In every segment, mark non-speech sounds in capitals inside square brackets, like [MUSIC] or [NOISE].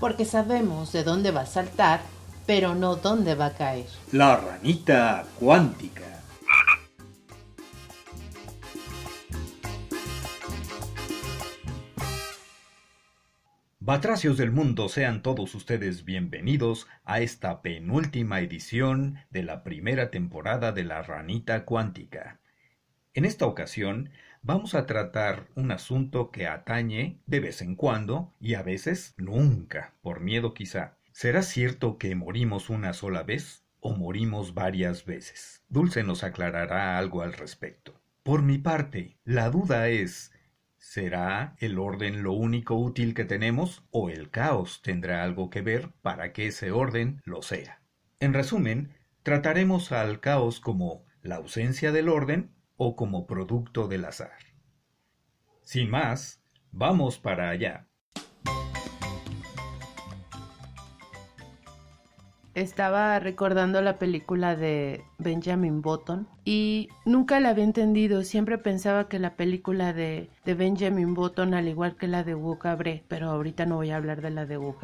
porque sabemos de dónde va a saltar, pero no dónde va a caer. La ranita cuántica. Batracios del mundo, sean todos ustedes bienvenidos a esta penúltima edición de la primera temporada de La Ranita Cuántica. En esta ocasión vamos a tratar un asunto que atañe de vez en cuando y a veces nunca, por miedo quizá. ¿Será cierto que morimos una sola vez o morimos varias veces? Dulce nos aclarará algo al respecto. Por mi parte, la duda es ¿Será el orden lo único útil que tenemos o el caos tendrá algo que ver para que ese orden lo sea? En resumen, trataremos al caos como la ausencia del orden o como producto del azar. Sin más, vamos para allá. Estaba recordando la película de Benjamin Button y nunca la había entendido. Siempre pensaba que la película de, de Benjamin Button, al igual que la de Wu pero ahorita no voy a hablar de la de Wu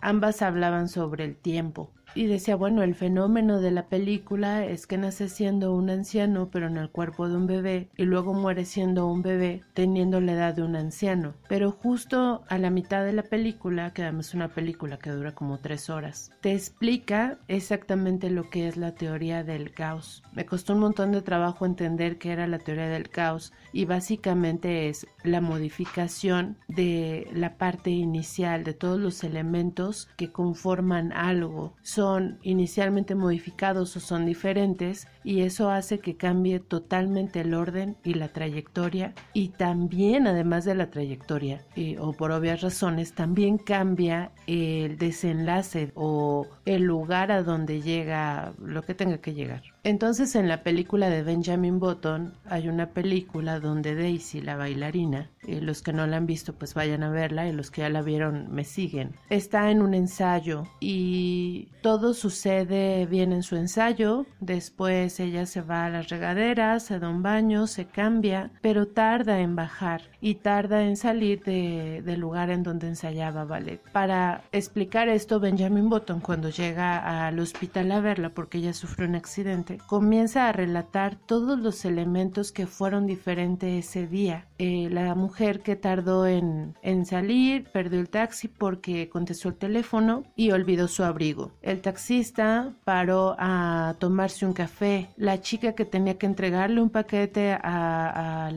ambas hablaban sobre el tiempo y decía, bueno, el fenómeno de la película es que nace siendo un anciano pero en el cuerpo de un bebé y luego muere siendo un bebé teniendo la edad de un anciano. Pero justo a la mitad de la película, que además es una película que dura como tres horas, te explica exactamente lo que es la teoría del caos. Me costó un montón de trabajo entender qué era la teoría del caos y básicamente es la modificación de la parte inicial de todos los elementos que conforman algo son inicialmente modificados o son diferentes y eso hace que cambie totalmente el orden y la trayectoria y también además de la trayectoria o por obvias razones también cambia el desenlace o el lugar a donde llega lo que tenga que llegar. Entonces en la película de Benjamin Button hay una película donde Daisy, la bailarina, y los que no la han visto pues vayan a verla y los que ya la vieron me siguen. Está en un ensayo y todo sucede bien en su ensayo, después ella se va a las regaderas, se da un baño, se cambia, pero tarda en bajar y tarda en salir del lugar en donde ensayaba ballet. Para explicar esto, Benjamin Button cuando llega al hospital a verla porque ella sufrió un accidente, comienza a relatar todos los elementos que fueron diferentes ese día. Eh, la mujer que tardó en, en salir perdió el taxi porque contestó el teléfono y olvidó su abrigo. El taxista paró a tomarse un café. La chica que tenía que entregarle un paquete a,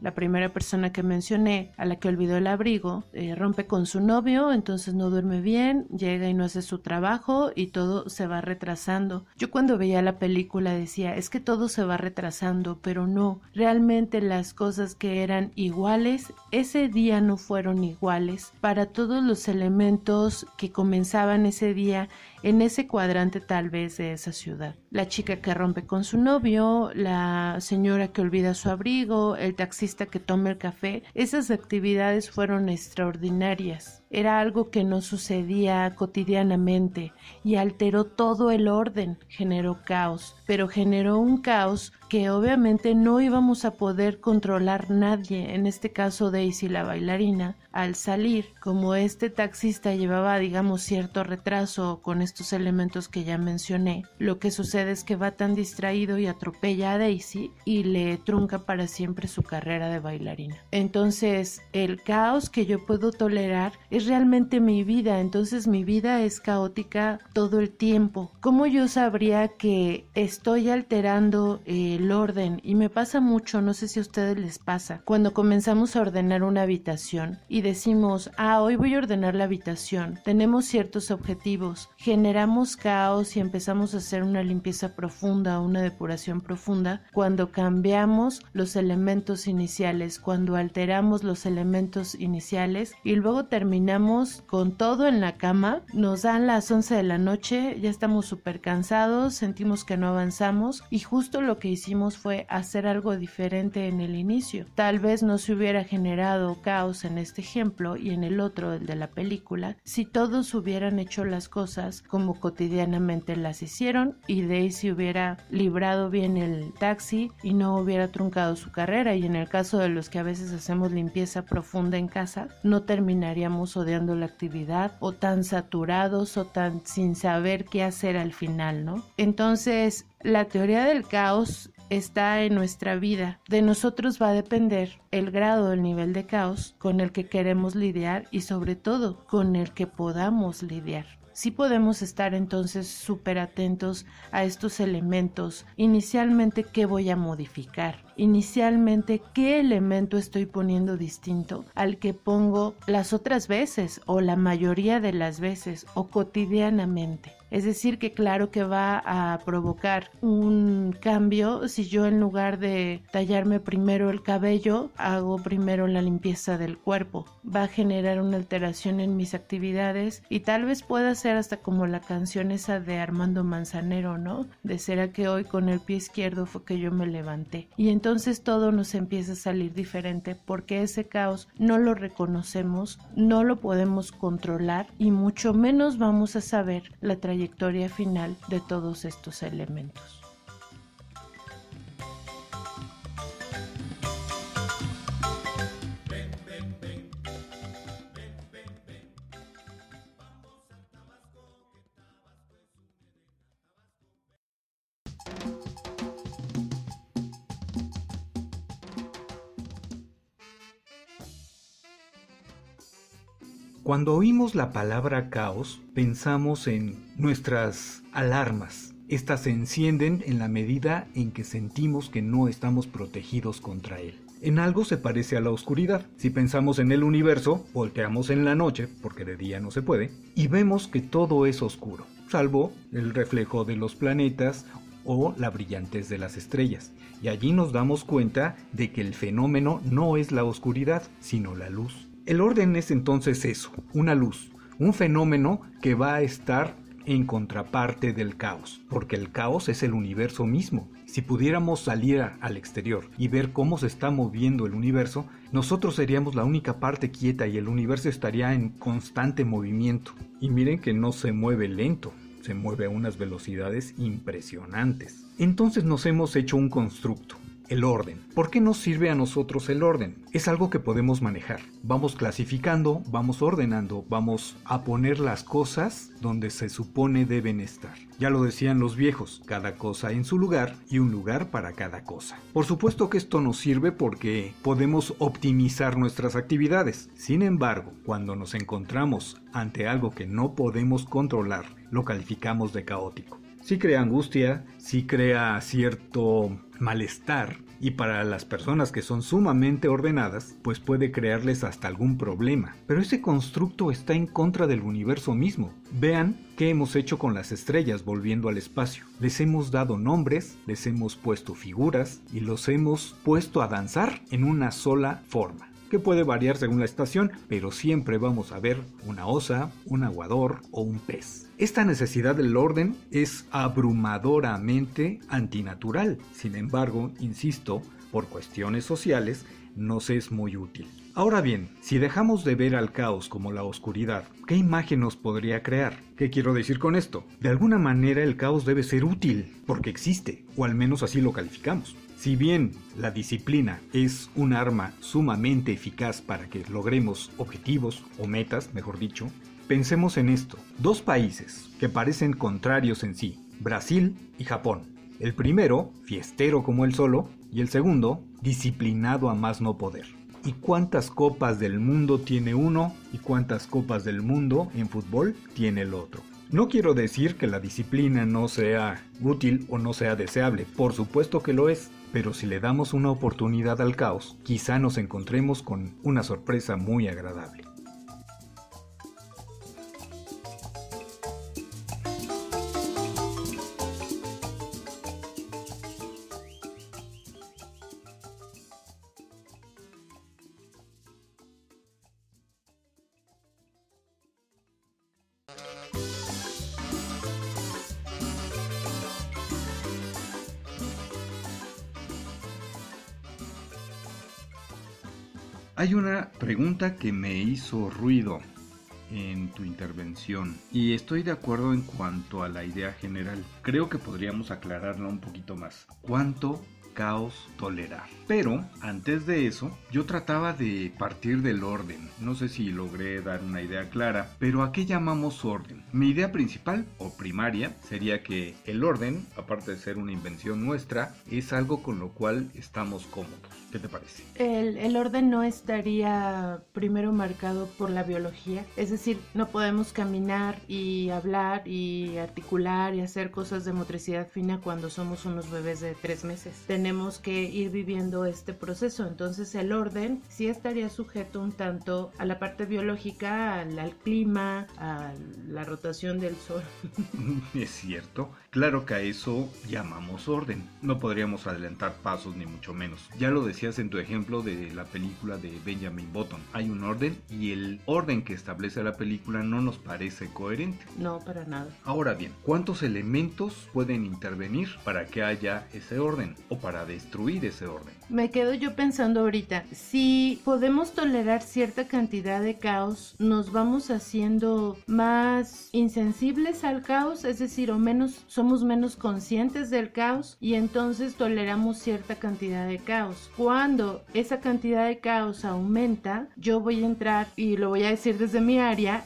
la primera persona que mencioné, a la que olvidó el abrigo, eh, rompe con su novio, entonces no duerme bien, llega y no hace su trabajo y todo se va retrasando. Yo cuando veía la película decía, es que todo se va retrasando, pero no, realmente las cosas que iguales, ese día no fueron iguales. Para todos los elementos que comenzaban ese día, en ese cuadrante tal vez de esa ciudad. La chica que rompe con su novio, la señora que olvida su abrigo, el taxista que toma el café, esas actividades fueron extraordinarias. Era algo que no sucedía cotidianamente y alteró todo el orden, generó caos, pero generó un caos que obviamente no íbamos a poder controlar nadie, en este caso Daisy la bailarina, al salir, como este taxista llevaba digamos cierto retraso con estos elementos que ya mencioné, lo que sucede es que va tan distraído y atropella a Daisy y le trunca para siempre su carrera de bailarina. Entonces, el caos que yo puedo tolerar realmente mi vida, entonces mi vida es caótica todo el tiempo. ¿Cómo yo sabría que estoy alterando el orden y me pasa mucho, no sé si a ustedes les pasa, cuando comenzamos a ordenar una habitación y decimos, ah, hoy voy a ordenar la habitación, tenemos ciertos objetivos, generamos caos y empezamos a hacer una limpieza profunda, una depuración profunda, cuando cambiamos los elementos iniciales, cuando alteramos los elementos iniciales y luego terminamos con todo en la cama, nos dan las 11 de la noche, ya estamos súper cansados, sentimos que no avanzamos y justo lo que hicimos fue hacer algo diferente en el inicio. Tal vez no se hubiera generado caos en este ejemplo y en el otro, el de la película, si todos hubieran hecho las cosas como cotidianamente las hicieron y Daisy hubiera librado bien el taxi y no hubiera truncado su carrera y en el caso de los que a veces hacemos limpieza profunda en casa no terminaríamos odiando la actividad o tan saturados o tan sin saber qué hacer al final, ¿no? Entonces la teoría del caos está en nuestra vida. De nosotros va a depender el grado, el nivel de caos con el que queremos lidiar y sobre todo con el que podamos lidiar. Sí podemos estar entonces súper atentos a estos elementos. Inicialmente, ¿qué voy a modificar? Inicialmente, ¿qué elemento estoy poniendo distinto al que pongo las otras veces o la mayoría de las veces o cotidianamente? Es decir, que claro que va a provocar un cambio si yo en lugar de tallarme primero el cabello, hago primero la limpieza del cuerpo. Va a generar una alteración en mis actividades y tal vez pueda ser hasta como la canción esa de Armando Manzanero, ¿no? De será que hoy con el pie izquierdo fue que yo me levanté. Y entonces todo nos empieza a salir diferente porque ese caos no lo reconocemos, no lo podemos controlar y mucho menos vamos a saber la trayectoria final de todos estos elementos. Cuando oímos la palabra caos, pensamos en nuestras alarmas. Estas se encienden en la medida en que sentimos que no estamos protegidos contra él. En algo se parece a la oscuridad. Si pensamos en el universo, volteamos en la noche, porque de día no se puede, y vemos que todo es oscuro, salvo el reflejo de los planetas o la brillantez de las estrellas. Y allí nos damos cuenta de que el fenómeno no es la oscuridad, sino la luz. El orden es entonces eso, una luz, un fenómeno que va a estar en contraparte del caos, porque el caos es el universo mismo. Si pudiéramos salir al exterior y ver cómo se está moviendo el universo, nosotros seríamos la única parte quieta y el universo estaría en constante movimiento. Y miren que no se mueve lento, se mueve a unas velocidades impresionantes. Entonces nos hemos hecho un constructo, el orden. ¿Por qué nos sirve a nosotros el orden? Es algo que podemos manejar. Vamos clasificando, vamos ordenando, vamos a poner las cosas donde se supone deben estar. Ya lo decían los viejos, cada cosa en su lugar y un lugar para cada cosa. Por supuesto que esto nos sirve porque podemos optimizar nuestras actividades. Sin embargo, cuando nos encontramos ante algo que no podemos controlar, lo calificamos de caótico sí crea angustia, sí crea cierto malestar y para las personas que son sumamente ordenadas, pues puede crearles hasta algún problema. Pero ese constructo está en contra del universo mismo. Vean qué hemos hecho con las estrellas volviendo al espacio. Les hemos dado nombres, les hemos puesto figuras y los hemos puesto a danzar en una sola forma que puede variar según la estación, pero siempre vamos a ver una osa, un aguador o un pez. Esta necesidad del orden es abrumadoramente antinatural, sin embargo, insisto, por cuestiones sociales, nos es muy útil. Ahora bien, si dejamos de ver al caos como la oscuridad, ¿qué imagen nos podría crear? ¿Qué quiero decir con esto? De alguna manera el caos debe ser útil, porque existe, o al menos así lo calificamos. Si bien la disciplina es un arma sumamente eficaz para que logremos objetivos o metas, mejor dicho, pensemos en esto. Dos países que parecen contrarios en sí, Brasil y Japón. El primero, fiestero como el solo, y el segundo, disciplinado a más no poder. ¿Y cuántas copas del mundo tiene uno y cuántas copas del mundo en fútbol tiene el otro? No quiero decir que la disciplina no sea útil o no sea deseable, por supuesto que lo es, pero si le damos una oportunidad al caos, quizá nos encontremos con una sorpresa muy agradable. Pregunta que me hizo ruido. en tu intervención y estoy de acuerdo en cuanto a la idea general. Creo que podríamos aclararla un poquito más. ¿Cuánto caos tolerar. Pero antes de eso, yo trataba de partir del orden. No sé si logré dar una idea clara, pero ¿a qué llamamos orden? Mi idea principal o primaria sería que el orden, aparte de ser una invención nuestra, es algo con lo cual estamos cómodos. ¿Qué te parece? El, orden no estaría primero marcado por la biología. Es decir, no podemos caminar y hablar y articular y hacer cosas de motricidad fina cuando somos unos bebés de tres meses. Tenemos tenemos que ir viviendo este proceso. Entonces el orden sí estaría sujeto un tanto a la parte biológica, al, al clima, a la rotación del sol. [LAUGHS] es cierto. Claro que a eso llamamos orden. No podríamos adelantar pasos ni mucho menos. Ya lo decías en tu ejemplo de la película de Benjamin Button. Hay un orden y el orden que establece la película no nos parece coherente. No, para nada. Ahora bien, ¿cuántos elementos pueden intervenir para que haya ese orden o para destruir ese orden. Me quedo yo pensando ahorita, si podemos tolerar cierta cantidad de caos, nos vamos haciendo más insensibles al caos, es decir, o menos somos menos conscientes del caos y entonces toleramos cierta cantidad de caos. Cuando esa cantidad de caos aumenta, yo voy a entrar y lo voy a decir desde mi área,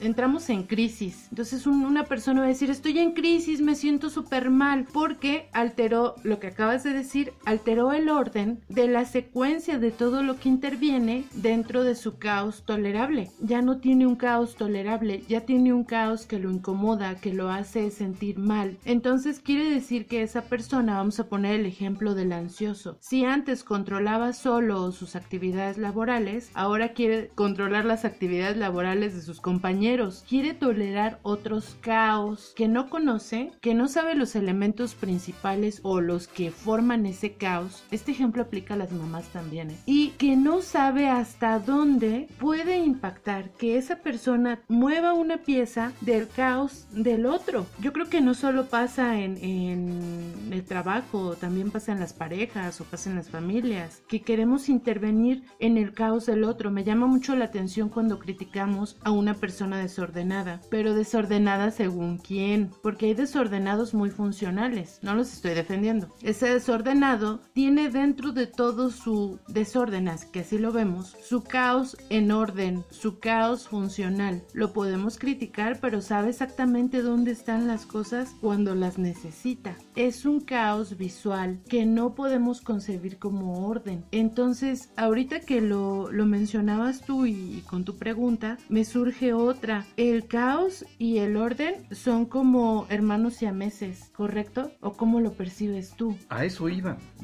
entramos en crisis. Entonces una persona va a decir, estoy en crisis, me siento súper mal porque alteró lo que acabas de decir, alteró el orden de la secuencia de todo lo que interviene dentro de su caos tolerable. Ya no tiene un caos tolerable, ya tiene un caos que lo incomoda, que lo hace sentir mal. Entonces quiere decir que esa persona, vamos a poner el ejemplo del ansioso, si antes controlaba solo sus actividades laborales, ahora quiere controlar las actividades laborales de sus compañeros, quiere tolerar otros caos que no conoce, que no sabe los elementos principales o los que forman ese caos. Este ejemplo aplica a las mamás también. ¿eh? Y que no sabe hasta dónde puede impactar que esa persona mueva una pieza del caos del otro. Yo creo que no solo pasa en, en el trabajo, también pasa en las parejas o pasa en las familias, que queremos intervenir en el caos del otro. Me llama mucho la atención cuando criticamos a una persona desordenada, pero desordenada según quién, porque hay desordenados muy funcionales, no los estoy defendiendo. Ese desordenado tiene dentro de todo su desorden, que así lo vemos, su caos en orden, su caos funcional. Lo podemos criticar, pero sabe exactamente dónde están las cosas cuando las necesita. Es un caos visual que no podemos concebir como orden. Entonces, ahorita que lo, lo mencionabas tú y, y con tu pregunta, me surge otra. El caos y el orden son como hermanos siameses, ¿correcto? ¿O cómo lo percibes tú? A eso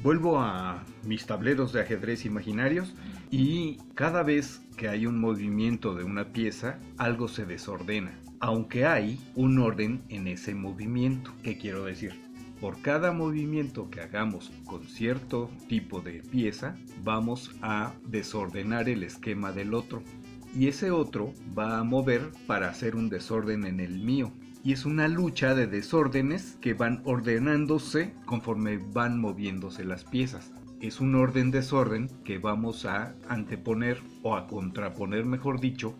Vuelvo a mis tableros de ajedrez imaginarios y cada vez que hay un movimiento de una pieza, algo se desordena, aunque hay un orden en ese movimiento. ¿Qué quiero decir? Por cada movimiento que hagamos con cierto tipo de pieza, vamos a desordenar el esquema del otro. Y ese otro va a mover para hacer un desorden en el mío y es una lucha de desórdenes que van ordenándose conforme van moviéndose las piezas. Es un orden-desorden que vamos a anteponer o a contraponer, mejor dicho,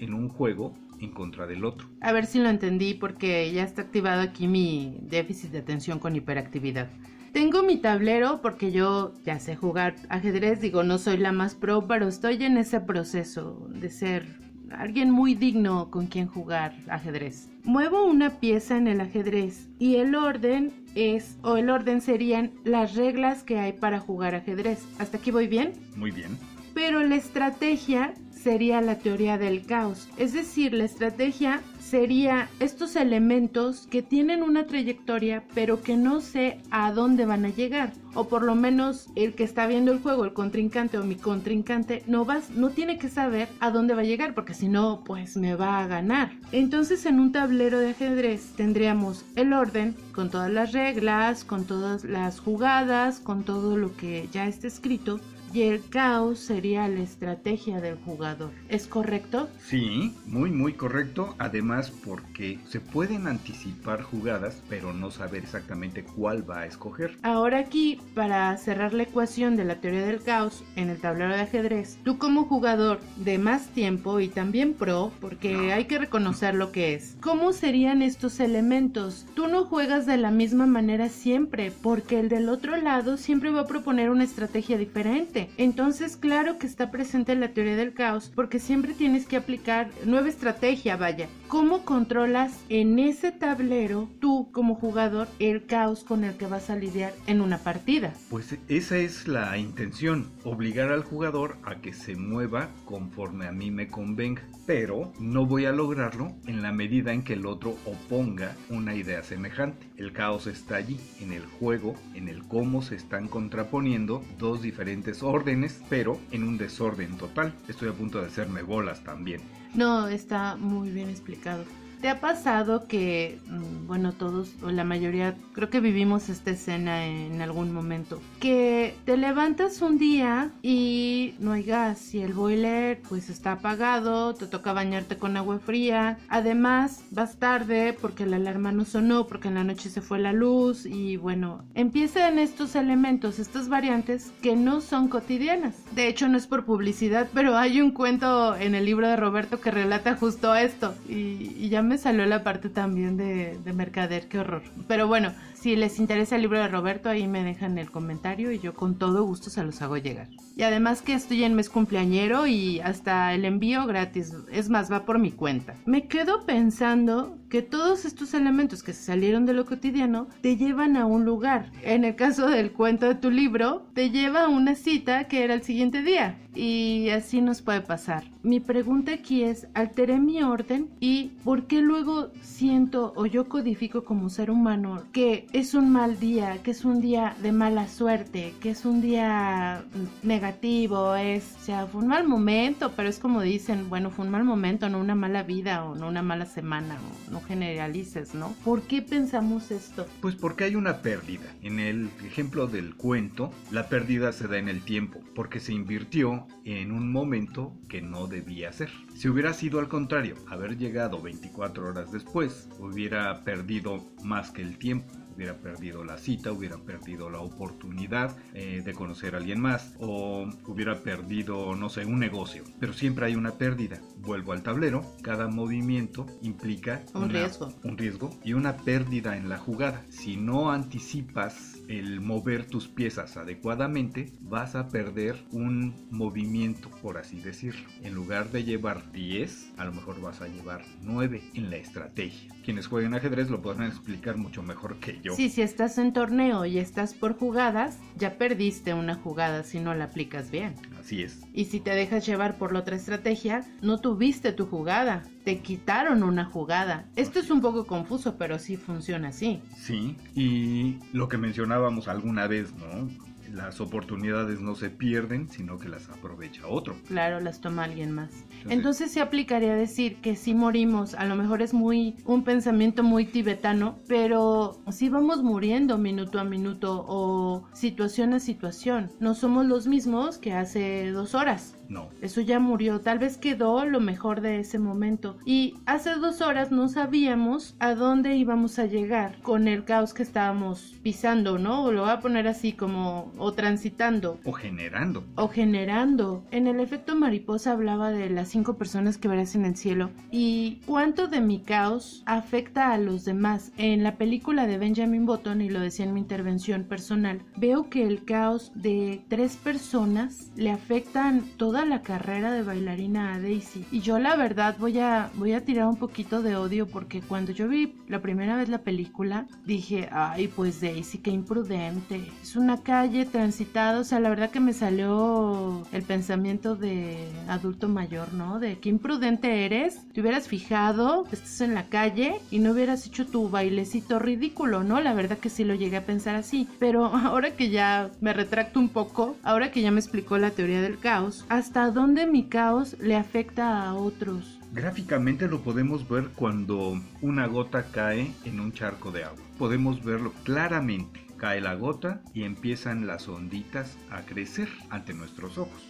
en un juego en contra del otro. A ver si lo entendí porque ya está activado aquí mi déficit de atención con hiperactividad. Tengo mi tablero porque yo ya sé jugar ajedrez, digo, no soy la más pro, pero estoy en ese proceso de ser alguien muy digno con quien jugar ajedrez. Muevo una pieza en el ajedrez y el orden es, o el orden serían las reglas que hay para jugar ajedrez. ¿Hasta aquí voy bien? Muy bien. Pero la estrategia sería la teoría del caos. Es decir, la estrategia sería estos elementos que tienen una trayectoria pero que no sé a dónde van a llegar. O por lo menos el que está viendo el juego el contrincante o mi contrincante no va no tiene que saber a dónde va a llegar porque si no pues me va a ganar. Entonces en un tablero de ajedrez tendríamos el orden con todas las reglas con todas las jugadas con todo lo que ya está escrito y el caos sería la estrategia del jugador. ¿Es correcto? Sí, muy muy correcto. Además porque se pueden anticipar jugadas, pero no saber exactamente cuál va a escoger. Ahora aquí, para cerrar la ecuación de la teoría del caos en el tablero de ajedrez, tú como jugador de más tiempo y también pro, porque hay que reconocer lo que es, ¿cómo serían estos elementos? Tú no juegas de la misma manera siempre, porque el del otro lado siempre va a proponer una estrategia diferente. Entonces, claro que está presente la teoría del caos, porque siempre tienes que aplicar nueva estrategia, vaya. ¿Cómo controlas en ese tablero tú como jugador el caos con el que vas a lidiar en una partida? Pues esa es la intención, obligar al jugador a que se mueva conforme a mí me convenga, pero no voy a lograrlo en la medida en que el otro oponga una idea semejante. El caos está allí, en el juego, en el cómo se están contraponiendo dos diferentes órdenes, pero en un desorden total. Estoy a punto de hacerme bolas también. No, está muy bien explicado. ¿Te ha pasado que, mm, bueno, todos o la mayoría, creo que vivimos esta escena en algún momento, que te levantas un día y no hay gas y el boiler pues está apagado, te toca bañarte con agua fría, además vas tarde porque la alarma no sonó, porque en la noche se fue la luz y bueno, empiezan estos elementos, estas variantes que no son cotidianas. De hecho no es por publicidad, pero hay un cuento en el libro de Roberto que relata justo esto y, y ya me salió la parte también de, de mercader, qué horror. Pero bueno, si les interesa el libro de Roberto, ahí me dejan el comentario y yo con todo gusto se los hago llegar. Y además que estoy en mes cumpleañero y hasta el envío gratis, es más, va por mi cuenta. Me quedo pensando que todos estos elementos que se salieron de lo cotidiano te llevan a un lugar. En el caso del cuento de tu libro, te lleva a una cita que era el siguiente día. Y así nos puede pasar. Mi pregunta aquí es, alteré mi orden y ¿por qué luego siento o yo codifico como ser humano que es un mal día, que es un día de mala suerte, que es un día negativo, es, o sea, fue un mal momento, pero es como dicen, bueno, fue un mal momento, no una mala vida o no una mala semana, no generalices, ¿no? ¿Por qué pensamos esto? Pues porque hay una pérdida. En el ejemplo del cuento, la pérdida se da en el tiempo, porque se invirtió en un momento que no debía ser. Si hubiera sido al contrario, haber llegado 24 horas después, hubiera perdido más que el tiempo hubiera perdido la cita, hubiera perdido la oportunidad eh, de conocer a alguien más o hubiera perdido, no sé, un negocio. Pero siempre hay una pérdida. Vuelvo al tablero, cada movimiento implica un riesgo. Un riesgo y una pérdida en la jugada. Si no anticipas el mover tus piezas adecuadamente, vas a perder un movimiento, por así decirlo. En lugar de llevar 10, a lo mejor vas a llevar 9 en la estrategia. Quienes jueguen ajedrez lo podrán explicar mucho mejor que yo. Sí, si estás en torneo y estás por jugadas, ya perdiste una jugada si no la aplicas bien. Así es. Y si te dejas llevar por la otra estrategia, no tuviste tu jugada, te quitaron una jugada. Esto es un poco confuso, pero sí funciona así. Sí, y lo que mencionábamos alguna vez, ¿no? las oportunidades no se pierden, sino que las aprovecha otro. Claro, las toma alguien más. Entonces se aplicaría decir que si morimos, a lo mejor es muy un pensamiento muy tibetano, pero si vamos muriendo minuto a minuto o situación a situación, no somos los mismos que hace dos horas. No. Eso ya murió. Tal vez quedó lo mejor de ese momento. Y hace dos horas no sabíamos a dónde íbamos a llegar con el caos que estábamos pisando, ¿no? O lo voy a poner así como, o transitando. O generando. O generando. En el efecto mariposa hablaba de las cinco personas que verás en el cielo. ¿Y cuánto de mi caos afecta a los demás? En la película de Benjamin Button, y lo decía en mi intervención personal, veo que el caos de tres personas le afectan toda la carrera de bailarina a Daisy. Y yo la verdad voy a, voy a tirar un poquito de odio porque cuando yo vi la primera vez la película dije, ay pues Daisy, qué imprudente. Es una calle transitada, o sea, la verdad que me salió el pensamiento de adulto mayor, ¿no? De qué imprudente eres. Te hubieras fijado, estás en la calle y no hubieras hecho tu bailecito ridículo, ¿no? La verdad que sí lo llegué a pensar así. Pero [LAUGHS] ahora que ya me retracto un poco, ahora que ya me explicó la teoría del caos, hasta hasta dónde mi caos le afecta a otros. Gráficamente lo podemos ver cuando una gota cae en un charco de agua. Podemos verlo claramente Cae la gota y empiezan las onditas a crecer ante nuestros ojos.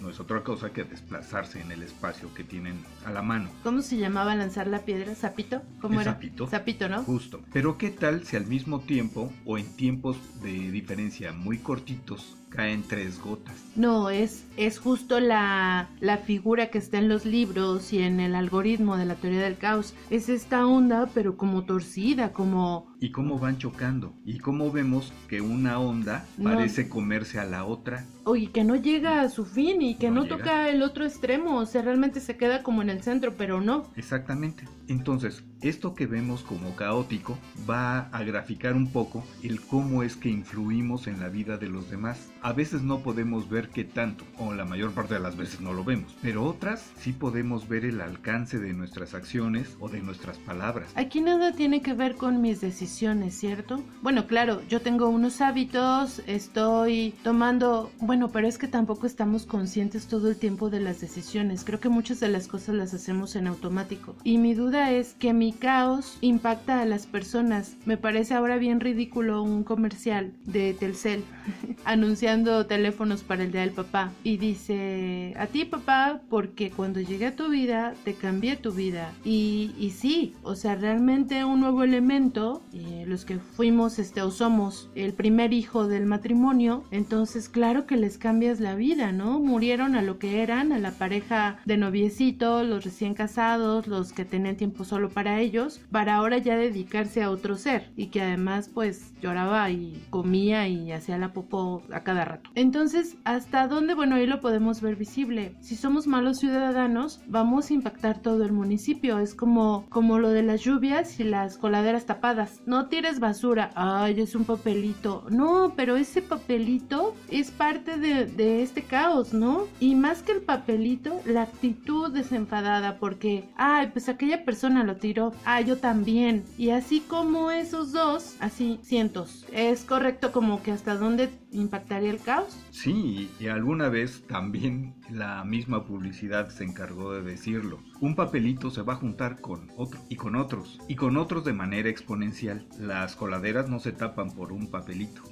No es otra cosa que desplazarse en el espacio que tienen a la mano. ¿Cómo se llamaba lanzar la piedra? ¿Zapito? ¿Cómo era? Zapito. Zapito, ¿no? Justo. Pero ¿qué tal si al mismo tiempo o en tiempos de diferencia muy cortitos caen tres gotas. No, es, es justo la, la figura que está en los libros y en el algoritmo de la teoría del caos. Es esta onda, pero como torcida, como... Y cómo van chocando. Y cómo vemos que una onda parece comerse a la otra. Oye, que no llega a su fin y que no, toca el otro extremo. O sea, realmente se queda como en el centro, pero no. Exactamente. Entonces, esto que vemos como caótico va a graficar un poco el cómo es que influimos en la vida de los demás. A veces no podemos ver qué tanto, o la mayor parte de las veces no lo vemos, pero otras sí podemos ver el alcance de nuestras acciones o de nuestras palabras. Aquí nada tiene que ver con mis decisiones, ¿cierto? Bueno, claro, yo tengo unos hábitos, estoy tomando, bueno, pero es que tampoco estamos conscientes todo el tiempo de las decisiones. Creo que muchas de las cosas las hacemos en automático. Y mi duda es que mi caos impacta a las personas. Me parece ahora bien ridículo un comercial de Telcel [LAUGHS] anunciando teléfonos para el día del papá y dice a ti papá porque cuando llegué a tu vida te cambié tu vida y, y sí, o sea realmente un nuevo elemento, eh, los que fuimos este o somos el primer hijo del matrimonio, entonces claro que les cambias la vida, ¿no? Murieron a lo que eran, a la pareja de noviecito, los recién casados, los que tenían tiempo solo para ellos, para ahora ya dedicarse a otro ser y que además pues lloraba y comía y hacía la popó a cada rato. Entonces, ¿hasta dónde? Bueno, ahí lo podemos ver visible. Si somos malos ciudadanos, vamos a impactar todo el municipio. Es como, como lo de las lluvias y las coladeras tapadas. No tires basura. Ay, es un papelito. No, pero ese papelito es parte de, de este caos, ¿no? Y más que el papelito, la actitud desenfadada porque, ay, pues aquella persona lo tiró. Ah, yo también. Y así como esos dos, así cientos. Es correcto como que hasta dónde impactaría el caos. Sí, y alguna vez también la misma publicidad se encargó de decirlo. Un papelito se va a juntar con otro y con otros y con otros de manera exponencial. Las coladeras no se tapan por un papelito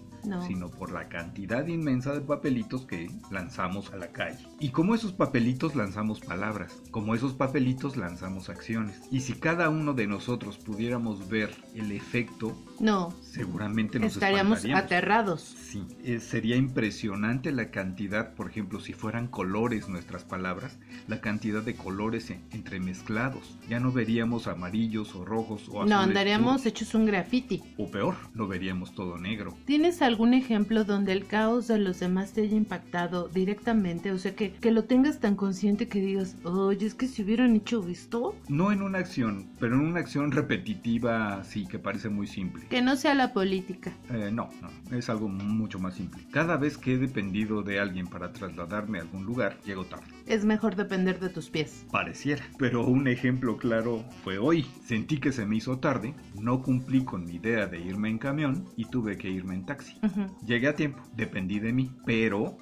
sino por la cantidad inmensa de papelitos que lanzamos a la calle. Y como esos papelitos lanzamos palabras, como esos papelitos lanzamos acciones. Y si cada uno de nosotros pudiéramos ver el efecto, no, seguramente nos estaríamos aterrados. Sí, eh, sería impresionante la cantidad, por ejemplo, si fueran colores nuestras palabras, la cantidad de colores entremezclados. Ya no veríamos amarillos o rojos o azules. No, andaríamos hechos un graffiti. O peor, lo veríamos todo negro. ¿Tienes algún ejemplo donde el caos de los demás te haya impactado directamente? O sea, que, que lo tengas tan consciente que digas, oye, es que si hubieran hecho esto. No en una acción, pero en una acción repetitiva, sí, que parece muy simple. Que no sea la política. Eh, no, no, es algo mucho más simple. Cada vez que he dependido de alguien para trasladarme a algún lugar, llego tarde. Es mejor depender de tus pies. Pareciera, pero un ejemplo claro fue hoy. Sentí que se me hizo tarde, no cumplí con mi idea de irme en camión y tuve que irme en taxi. Llegué a tiempo, dependí de mí, pero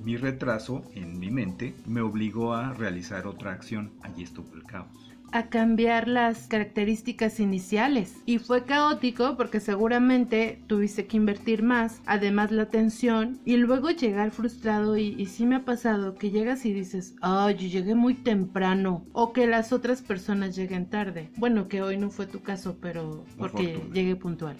mi retraso en mi mente me obligó a realizar otra acción. Allí estuvo el caos a cambiar las características iniciales. Y fue caótico porque seguramente tuviste que invertir más, además la atención, y luego llegar frustrado y, y sí me ha pasado que llegas y dices, ay, yo llegué muy temprano, o que las otras personas lleguen tarde. Bueno, que hoy no fue tu caso, pero porque llegué puntual.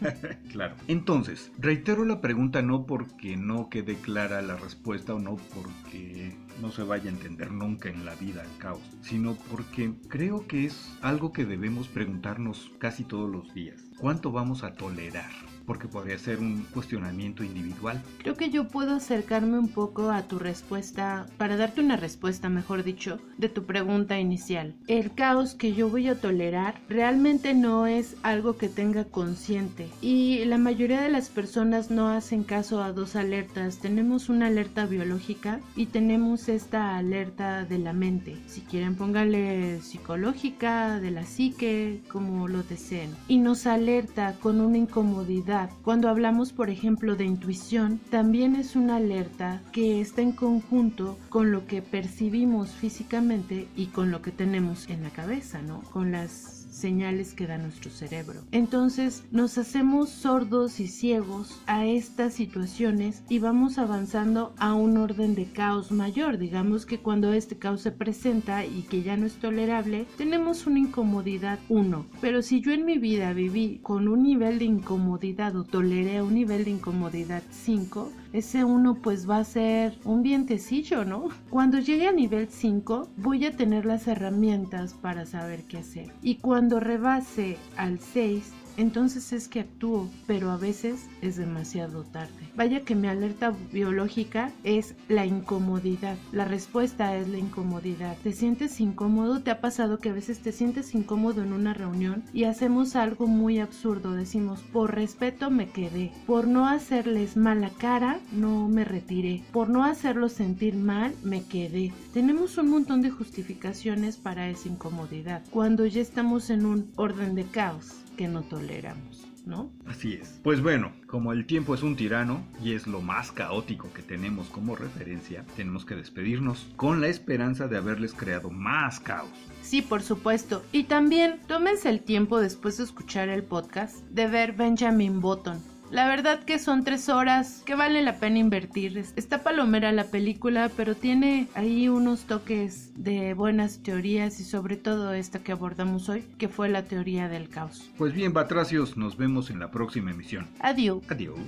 [LAUGHS] claro. Entonces, reitero la pregunta no porque no quede clara la respuesta o no porque no se vaya a entender nunca en la vida el caos, sino porque creo que es algo que debemos preguntarnos casi todos los días. ¿Cuánto vamos a tolerar? Porque podría ser un cuestionamiento individual. Creo que yo puedo acercarme un poco a tu respuesta, para darte una respuesta, mejor dicho, de tu pregunta inicial. El caos que yo voy a tolerar realmente no es algo que tenga consciente y la mayoría de las personas no hacen caso a dos alertas. Tenemos una alerta biológica y tenemos esta alerta de la mente. Si quieren póngale psicológica, de la psique, como lo deseen. Y nos alerta con una incomodidad cuando hablamos, por ejemplo, de intuición, también es una alerta que está en conjunto con lo que percibimos físicamente y con lo que tenemos en la cabeza, ¿no? Con las señales que da nuestro cerebro. Entonces nos hacemos sordos y ciegos a estas situaciones y vamos avanzando a un orden de caos mayor. Digamos que cuando este caos se presenta y que ya no es tolerable, tenemos una incomodidad 1. Pero si yo en mi vida viví con un nivel de incomodidad o toleré un nivel de incomodidad 5, ese 1 pues va a ser un vientecillo, ¿no? Cuando llegue a nivel 5 voy a tener las herramientas para saber qué hacer. Y cuando rebase al 6 entonces es que actúo, pero a veces es demasiado tarde. Vaya que mi alerta biológica es la incomodidad. La respuesta es la incomodidad. ¿Te sientes incómodo? ¿Te ha pasado que a veces te sientes incómodo en una reunión y hacemos algo muy absurdo? Decimos, por respeto me quedé. Por no hacerles mala cara, no me retiré. Por no hacerlos sentir mal, me quedé. Tenemos un montón de justificaciones para esa incomodidad. Cuando ya estamos en un orden de caos que no toleramos. ¿No? Así es. Pues bueno, como el tiempo es un tirano y es lo más caótico que tenemos como referencia, tenemos que despedirnos con la esperanza de haberles creado más caos. Sí, por supuesto. Y también tómense el tiempo después de escuchar el podcast de ver Benjamin Button la verdad que son tres horas que vale la pena invertir. Está palomera la película, pero tiene ahí unos toques de buenas teorías y sobre todo esta que abordamos hoy, que fue la teoría del caos. Pues bien, Batracios, nos vemos en la próxima emisión. Adiós. Adiós.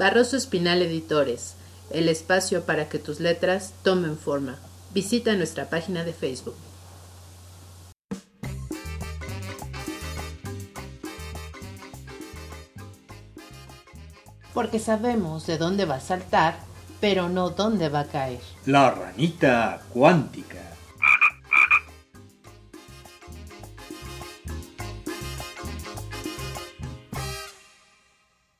Barroso Espinal Editores, el espacio para que tus letras tomen forma. Visita nuestra página de Facebook. Porque sabemos de dónde va a saltar, pero no dónde va a caer. La ranita cuántica.